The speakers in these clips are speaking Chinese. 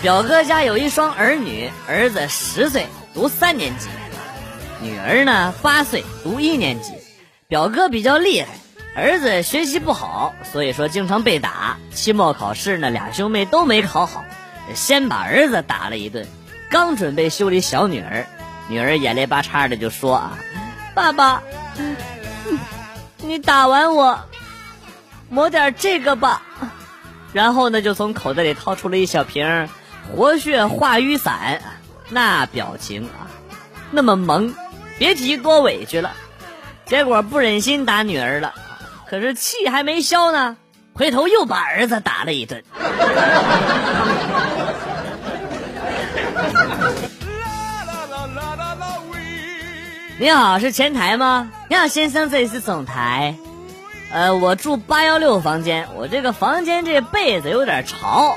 表哥家有一双儿女，儿子十岁，读三年级；女儿呢八岁，读一年级。表哥比较厉害，儿子学习不好，所以说经常被打。期末考试呢，俩兄妹都没考好，先把儿子打了一顿。刚准备修理小女儿，女儿眼泪巴叉的就说：“啊，爸爸，你打完我，抹点这个吧。”然后呢，就从口袋里掏出了一小瓶。活血化瘀散，那表情啊，那么萌，别提多委屈了。结果不忍心打女儿了，可是气还没消呢，回头又把儿子打了一顿。你好，是前台吗？你好，先生，这里是总台。呃，我住八幺六房间，我这个房间这被子有点潮。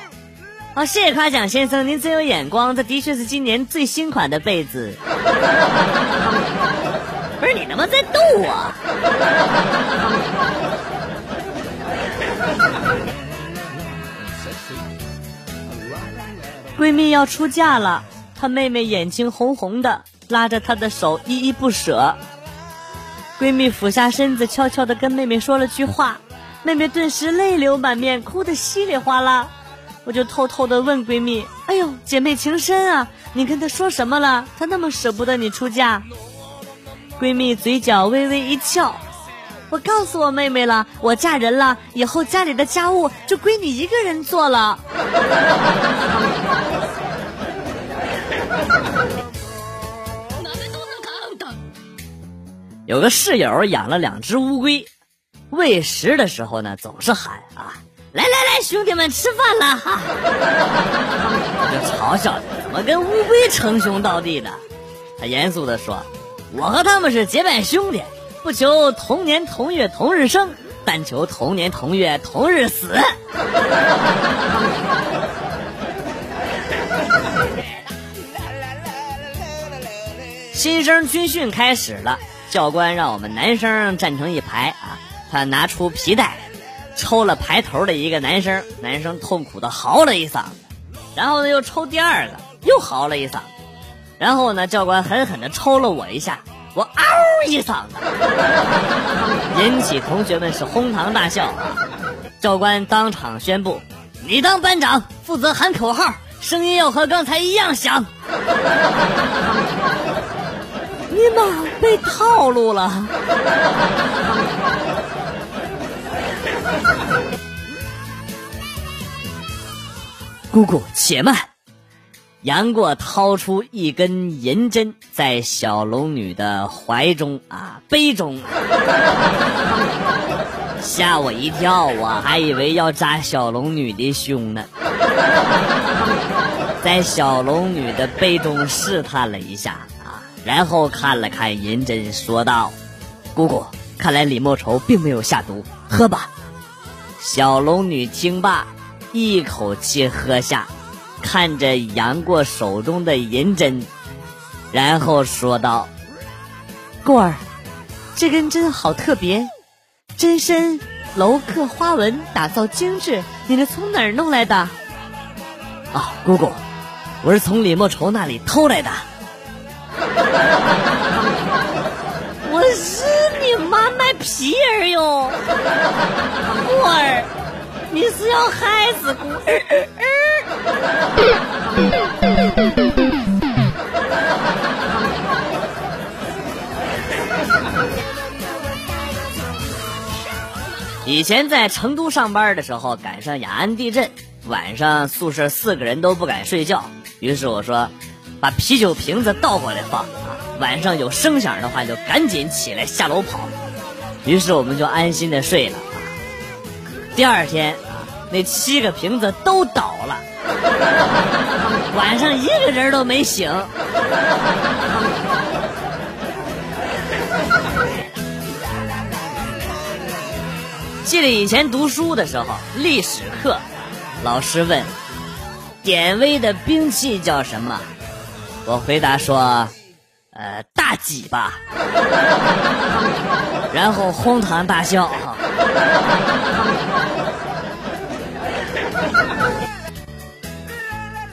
好，谢谢夸奖，先生，您真有眼光，这的确是今年最新款的被子。不是你他妈在逗我？闺蜜要出嫁了，她妹妹眼睛红红的，拉着她的手依依不舍。闺蜜俯下身子，悄悄的跟妹妹说了句话，妹妹顿时泪流满面，哭得稀里哗啦。我就偷偷的问闺蜜：“哎呦，姐妹情深啊，你跟她说什么了？她那么舍不得你出嫁。”闺蜜嘴角微微一翘：“我告诉我妹妹了，我嫁人了，以后家里的家务就归你一个人做了。”有个室友养了两只乌龟，喂食的时候呢，总是喊啊。来来来，兄弟们吃饭了哈！我就嘲笑他，怎么跟乌龟称兄道弟的？他严肃地说：“我和他们是结拜兄弟，不求同年同月同日生，但求同年同月同日死。”新生军训开始了，教官让我们男生站成一排啊，他拿出皮带。抽了排头的一个男生，男生痛苦的嚎了一嗓子，然后呢又抽第二个，又嚎了一嗓子，然后呢教官狠狠的抽了我一下，我嗷一嗓子，引起同学们是哄堂大笑啊。教官当场宣布，你当班长负责喊口号，声音要和刚才一样响。你妈被套路了。姑姑，且慢！杨过掏出一根银针，在小龙女的怀中啊，杯中，吓我一跳，我还以为要扎小龙女的胸呢。在小龙女的杯中试探了一下啊，然后看了看银针，说道：“姑姑，看来李莫愁并没有下毒，喝吧。”小龙女听罢，一口气喝下，看着杨过手中的银针，然后说道：“过儿，这根针好特别，针身镂刻花纹，打造精致，你是从哪儿弄来的？”啊，姑姑，我是从李莫愁那里偷来的。我是你妈卖皮儿哟，孤儿，你是要害死孤儿？以前在成都上班的时候，赶上雅安地震，晚上宿舍四个人都不敢睡觉，于是我说，把啤酒瓶子倒过来放。晚上有声响的话，就赶紧起来下楼跑。于是我们就安心的睡了。第二天啊，那七个瓶子都倒了，晚上一个人都没醒。记得以前读书的时候，历史课，老师问：“典韦的兵器叫什么？”我回答说。呃，大几吧，然后哄堂大笑。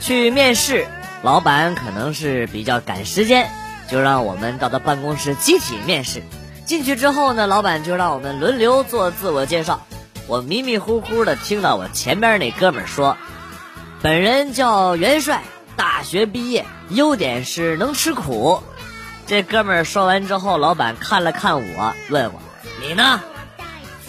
去面试，老板可能是比较赶时间，就让我们到他办公室集体面试。进去之后呢，老板就让我们轮流做自我介绍。我迷迷糊糊的听到我前边那哥们说：“本人叫元帅，大学毕业，优点是能吃苦。”这哥们说完之后，老板看了看我，问我：“你呢？”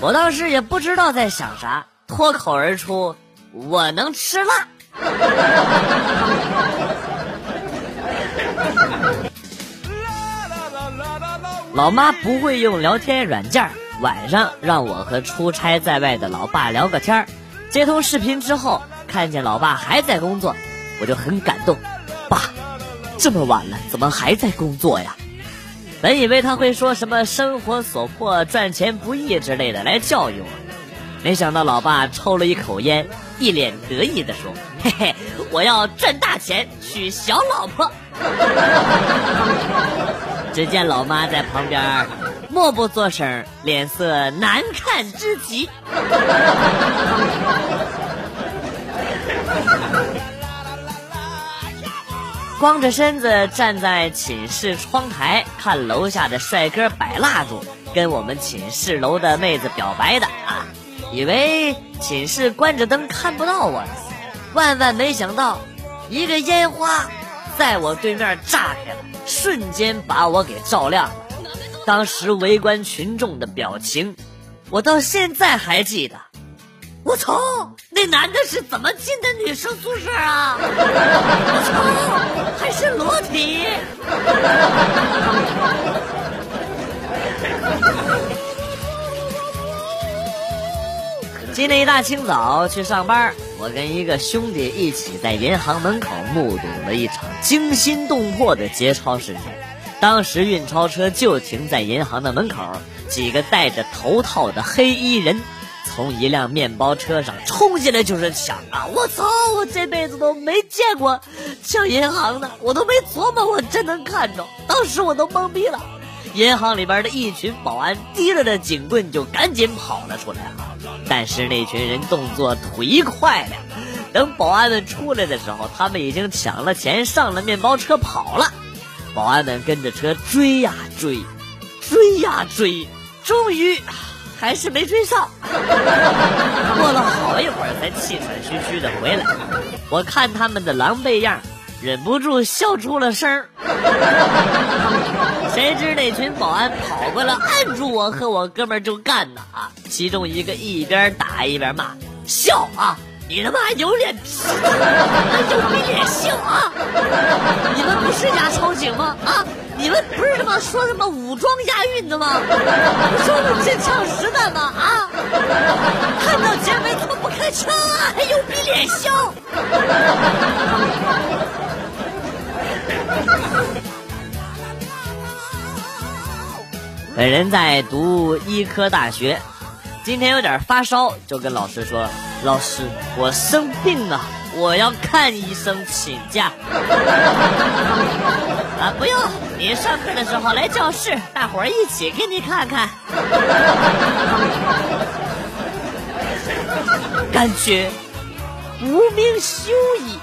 我当时也不知道在想啥，脱口而出：“我能吃辣。”老妈不会用聊天软件，晚上让我和出差在外的老爸聊个天接通视频之后，看见老爸还在工作，我就很感动。这么晚了，怎么还在工作呀？本以为他会说什么“生活所迫，赚钱不易”之类的来教育我，没想到老爸抽了一口烟，一脸得意地说：“嘿嘿，我要赚大钱，娶小老婆。”只见老妈在旁边默不作声，脸色难看之极。光着身子站在寝室窗台看楼下的帅哥摆蜡烛，跟我们寝室楼的妹子表白的啊！以为寝室关着灯看不到我，万万没想到，一个烟花在我对面炸开了，瞬间把我给照亮了。当时围观群众的表情，我到现在还记得。我操！那男的是怎么进的女生宿舍啊？我操！还是裸体！今天一大清早去上班，我跟一个兄弟一起在银行门口目睹了一场惊心动魄的劫钞事件。当时运钞车就停在银行的门口，几个戴着头套的黑衣人。从一辆面包车上冲进来就是抢啊！我操！我这辈子都没见过抢银行的，我都没琢磨我真能看着。当时我都懵逼了。银行里边的一群保安提着的警棍就赶紧跑了出来啊！但是那群人动作忒快了，等保安们出来的时候，他们已经抢了钱上了面包车跑了。保安们跟着车追呀追，追呀追，终于。还是没追上，过了好一会儿才气喘吁吁的回来。我看他们的狼狈样，忍不住笑出了声儿。谁知那群保安跑过来按住我和我哥们儿就干呢啊！其中一个一边打一边骂：“笑啊！”你他妈有脸皮，有没脸笑啊！你们不是押钞警吗？啊！你们不是他妈说什么武装押运的吗？说的真枪实弹吗？啊！看到劫匪怎么不开枪啊？还有逼脸笑！本人在读医科大学。今天有点发烧，就跟老师说：“老师，我生病了，我要看医生，请假。”啊，不用，你上课的时候来教室，大伙儿一起给你看看。感觉无名修矣。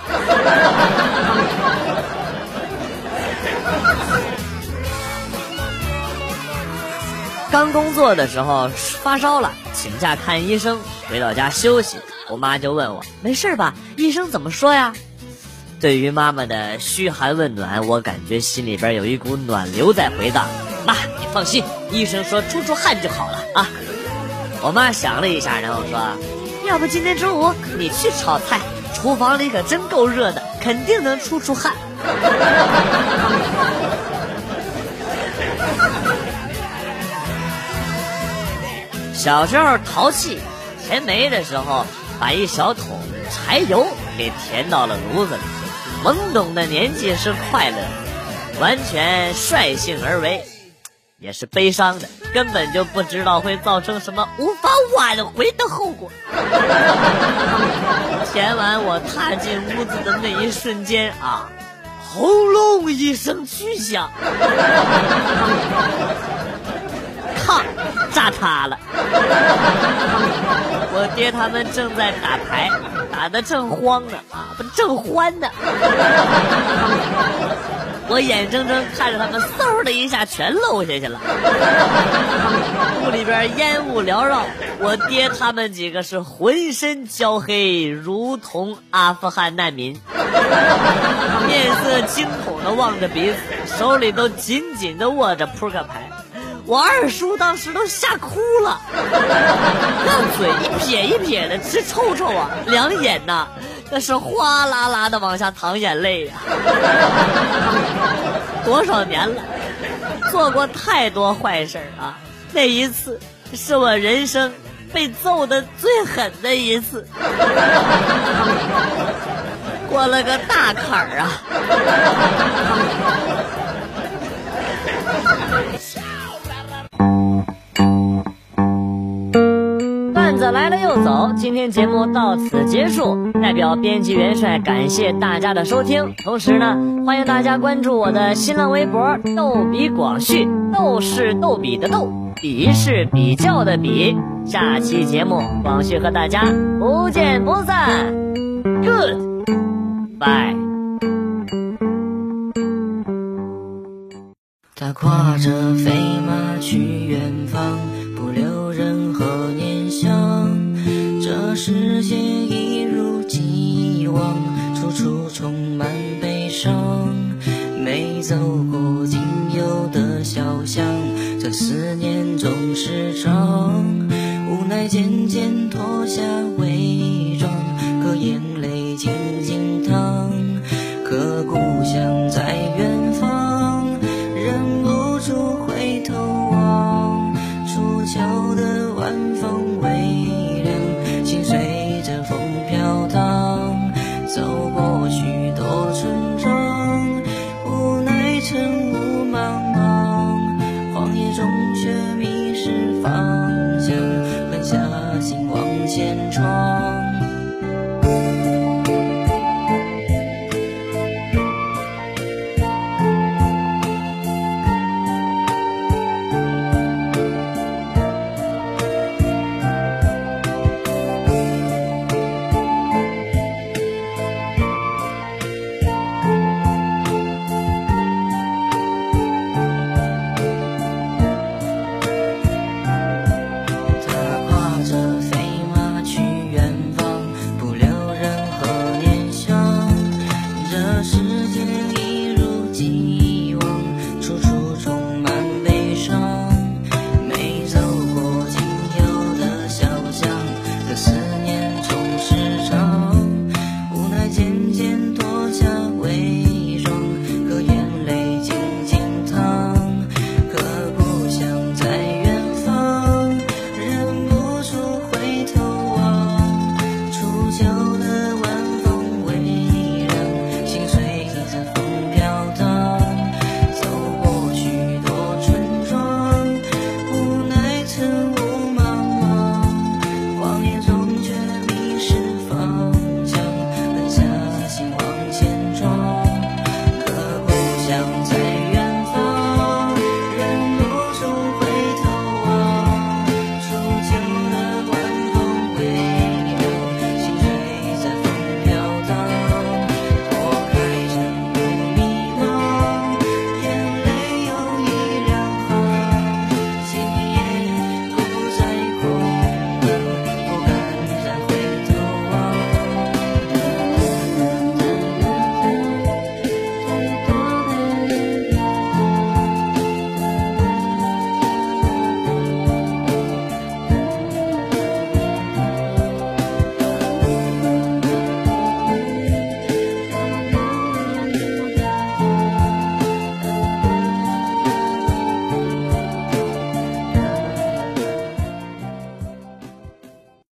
刚工作的时候发烧了，请假看医生，回到家休息。我妈就问我没事吧？医生怎么说呀？对于妈妈的嘘寒问暖，我感觉心里边有一股暖流在回荡。妈，你放心，医生说出出汗就好了啊。我妈想了一下，然后说：“要不今天中午你去炒菜，厨房里可真够热的，肯定能出出汗。”小时候淘气，钱没的时候，把一小桶柴油给填到了炉子里。懵懂的年纪是快乐，完全率性而为，也是悲伤的，根本就不知道会造成什么无法挽回的后果。填完我踏进屋子的那一瞬间啊，轰隆一声巨响。炕炸塌了！我爹他们正在打牌，打的正慌呢啊，不正欢呢。我眼睁睁看着他们嗖的一下全漏下去了，屋里边烟雾缭绕，我爹他们几个是浑身焦黑，如同阿富汗难民，面色惊恐的望着彼此，手里都紧紧的握着扑克牌。我二叔当时都吓哭了，那嘴一撇一撇的直抽抽啊，两眼呐。那是哗啦啦的往下淌眼泪呀！多少年了，做过太多坏事啊！那一次是我人生被揍的最狠的一次，过了个大坎儿啊！来了又走，今天节目到此结束。代表编辑元帅感谢大家的收听，同时呢，欢迎大家关注我的新浪微博“逗比广旭”，逗是逗比的逗，比是比较的比。下期节目，广旭和大家不见不散。Good，bye。他跨着飞马去远方，不留人走过仅有的小巷，这思念总是长。无奈渐渐脱下伪装，可眼泪渐渐